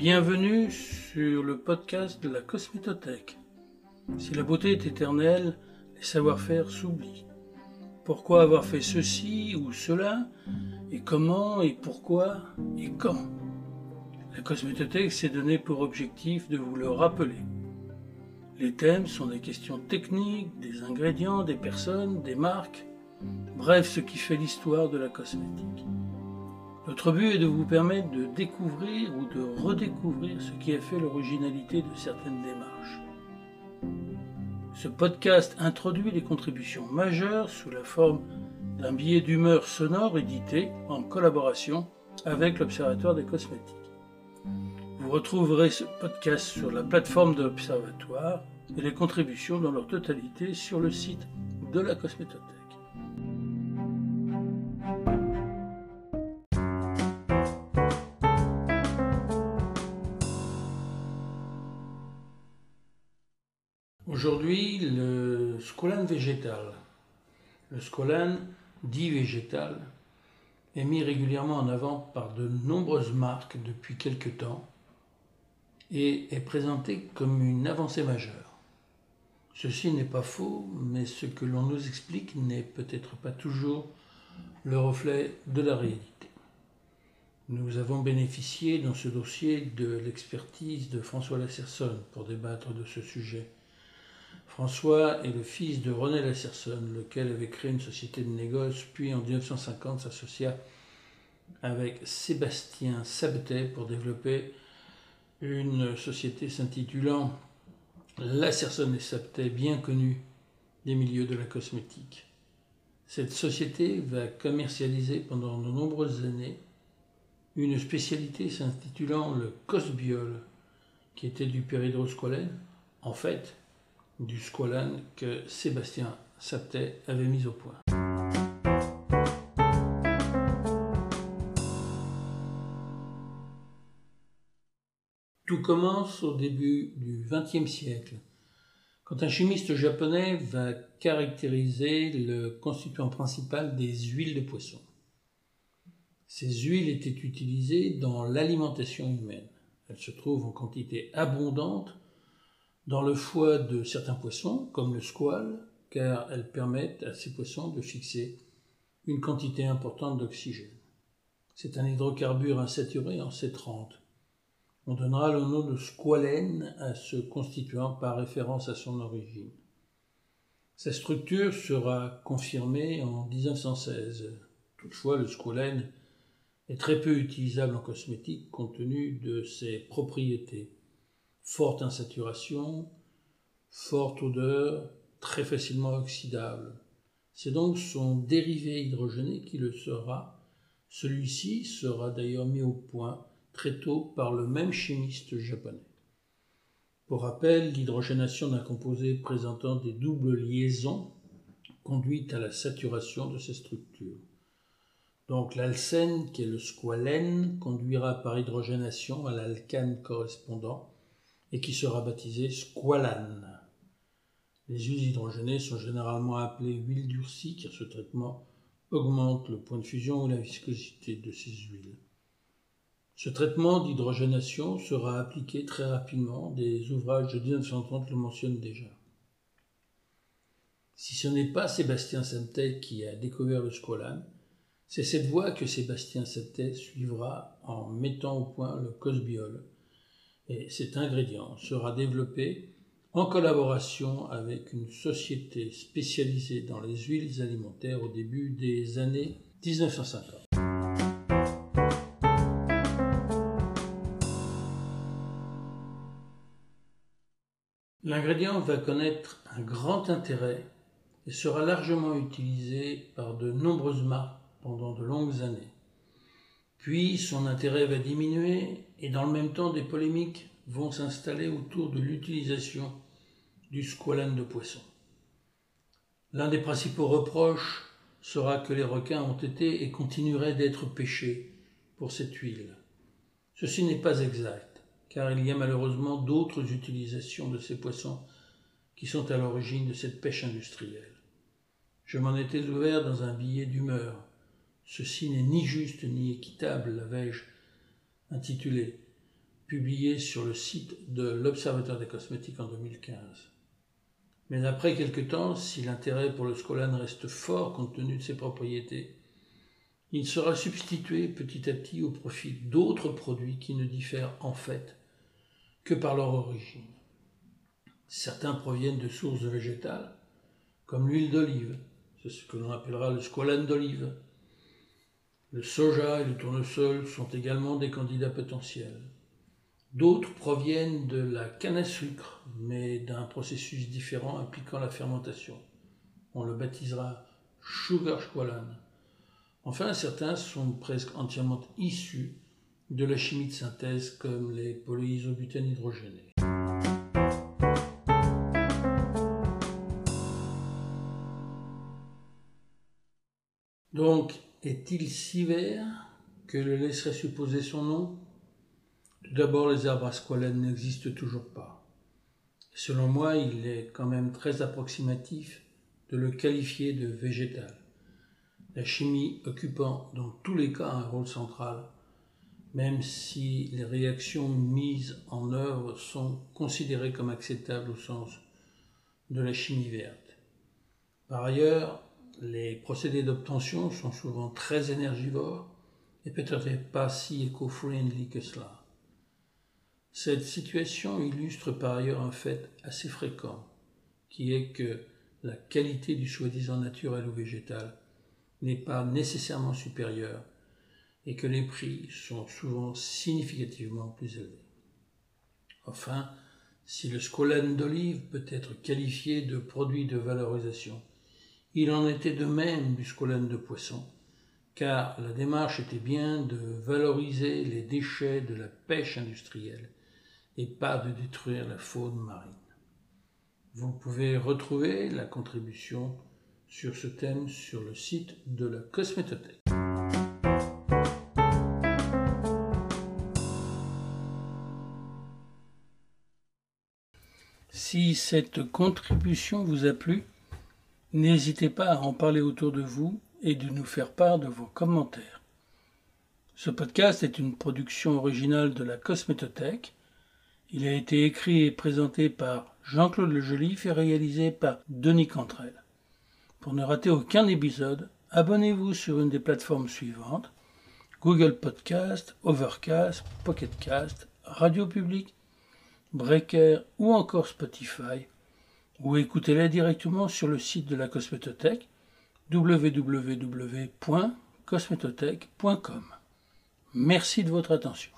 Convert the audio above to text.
Bienvenue sur le podcast de la Cosmétothèque. Si la beauté est éternelle, les savoir-faire s'oublient. Pourquoi avoir fait ceci ou cela Et comment Et pourquoi Et quand? La Cosmétothèque s'est donné pour objectif de vous le rappeler. Les thèmes sont des questions techniques, des ingrédients, des personnes, des marques, bref ce qui fait l'histoire de la cosmétique. Notre but est de vous permettre de découvrir ou de redécouvrir ce qui a fait l'originalité de certaines démarches. Ce podcast introduit les contributions majeures sous la forme d'un billet d'humeur sonore édité en collaboration avec l'Observatoire des cosmétiques. Vous retrouverez ce podcast sur la plateforme de l'Observatoire et les contributions dans leur totalité sur le site de la Cosmétothèque. Aujourd'hui, le squalane végétal, le squalane dit végétal, est mis régulièrement en avant par de nombreuses marques depuis quelque temps et est présenté comme une avancée majeure. Ceci n'est pas faux, mais ce que l'on nous explique n'est peut-être pas toujours le reflet de la réalité. Nous avons bénéficié dans ce dossier de l'expertise de François Lasserson pour débattre de ce sujet. François est le fils de René Lasserson, lequel avait créé une société de négoce, puis en 1950 s'associa avec Sébastien Sabtet pour développer une société s'intitulant Lasserson et Sabtet, bien connue des milieux de la cosmétique. Cette société va commercialiser pendant de nombreuses années une spécialité s'intitulant le cosbiol, qui était du péridrosqualène. En fait, du squalane que Sébastien Saptet avait mis au point. Tout commence au début du XXe siècle, quand un chimiste japonais va caractériser le constituant principal des huiles de poisson. Ces huiles étaient utilisées dans l'alimentation humaine. Elles se trouvent en quantité abondante dans le foie de certains poissons, comme le squale, car elles permettent à ces poissons de fixer une quantité importante d'oxygène. C'est un hydrocarbure insaturé en C30. On donnera le nom de squalène à ce constituant par référence à son origine. Sa structure sera confirmée en 1916. Toutefois, le squalène est très peu utilisable en cosmétique compte tenu de ses propriétés forte insaturation, forte odeur, très facilement oxydable. C'est donc son dérivé hydrogéné qui le sera. Celui-ci sera d'ailleurs mis au point très tôt par le même chimiste japonais. Pour rappel, l'hydrogénation d'un composé présentant des doubles liaisons conduit à la saturation de ses structures. Donc l'alcène, qui est le squalène, conduira par hydrogénation à l'alcane correspondant, et qui sera baptisé squalane. Les huiles hydrogénées sont généralement appelées huiles durcies car ce traitement augmente le point de fusion ou la viscosité de ces huiles. Ce traitement d'hydrogénation sera appliqué très rapidement, des ouvrages de 1930 le mentionnent déjà. Si ce n'est pas Sébastien Septet qui a découvert le squalane, c'est cette voie que Sébastien Septet suivra en mettant au point le cosbiol, et cet ingrédient sera développé en collaboration avec une société spécialisée dans les huiles alimentaires au début des années 1950. L'ingrédient va connaître un grand intérêt et sera largement utilisé par de nombreuses marques pendant de longues années. Puis son intérêt va diminuer et dans le même temps des polémiques vont s'installer autour de l'utilisation du squalane de poisson. L'un des principaux reproches sera que les requins ont été et continueraient d'être pêchés pour cette huile. Ceci n'est pas exact, car il y a malheureusement d'autres utilisations de ces poissons qui sont à l'origine de cette pêche industrielle. Je m'en étais ouvert dans un billet d'humeur, Ceci n'est ni juste ni équitable, l'avais-je intitulé, publié sur le site de l'Observatoire des cosmétiques en 2015. Mais après quelque temps, si l'intérêt pour le scolane reste fort compte tenu de ses propriétés, il sera substitué petit à petit au profit d'autres produits qui ne diffèrent en fait que par leur origine. Certains proviennent de sources végétales, comme l'huile d'olive, c'est ce que l'on appellera le squalane d'olive. Le soja et le tournesol sont également des candidats potentiels. D'autres proviennent de la canne à sucre, mais d'un processus différent impliquant la fermentation. On le baptisera sugar squalane. Enfin, certains sont presque entièrement issus de la chimie de synthèse comme les polyisobutènes hydrogénés. Donc, est-il si vert que le laisserait supposer son nom? Tout d'abord, les arbres à squalène n'existent toujours pas. Selon moi, il est quand même très approximatif de le qualifier de végétal la chimie occupant dans tous les cas un rôle central, même si les réactions mises en œuvre sont considérées comme acceptables au sens de la chimie verte. Par ailleurs, les procédés d'obtention sont souvent très énergivores et peut-être pas si éco-friendly que cela. Cette situation illustre par ailleurs un fait assez fréquent, qui est que la qualité du soi-disant naturel ou végétal n'est pas nécessairement supérieur et que les prix sont souvent significativement plus élevés. Enfin, si le scolane d'olive peut être qualifié de produit de valorisation, il en était de même du scolane de poisson, car la démarche était bien de valoriser les déchets de la pêche industrielle et pas de détruire la faune marine. Vous pouvez retrouver la contribution sur ce thème sur le site de la Cosmétothèque. Si cette contribution vous a plu, n'hésitez pas à en parler autour de vous et de nous faire part de vos commentaires. Ce podcast est une production originale de la Cosmétothèque. Il a été écrit et présenté par Jean-Claude Legelif et réalisé par Denis Cantrel. Pour ne rater aucun épisode, abonnez-vous sur une des plateformes suivantes Google Podcast, Overcast, Pocketcast, Radio Public, Breaker ou encore Spotify, ou écoutez-la directement sur le site de la Cosmétothèque www.cosmétothèque.com. Merci de votre attention.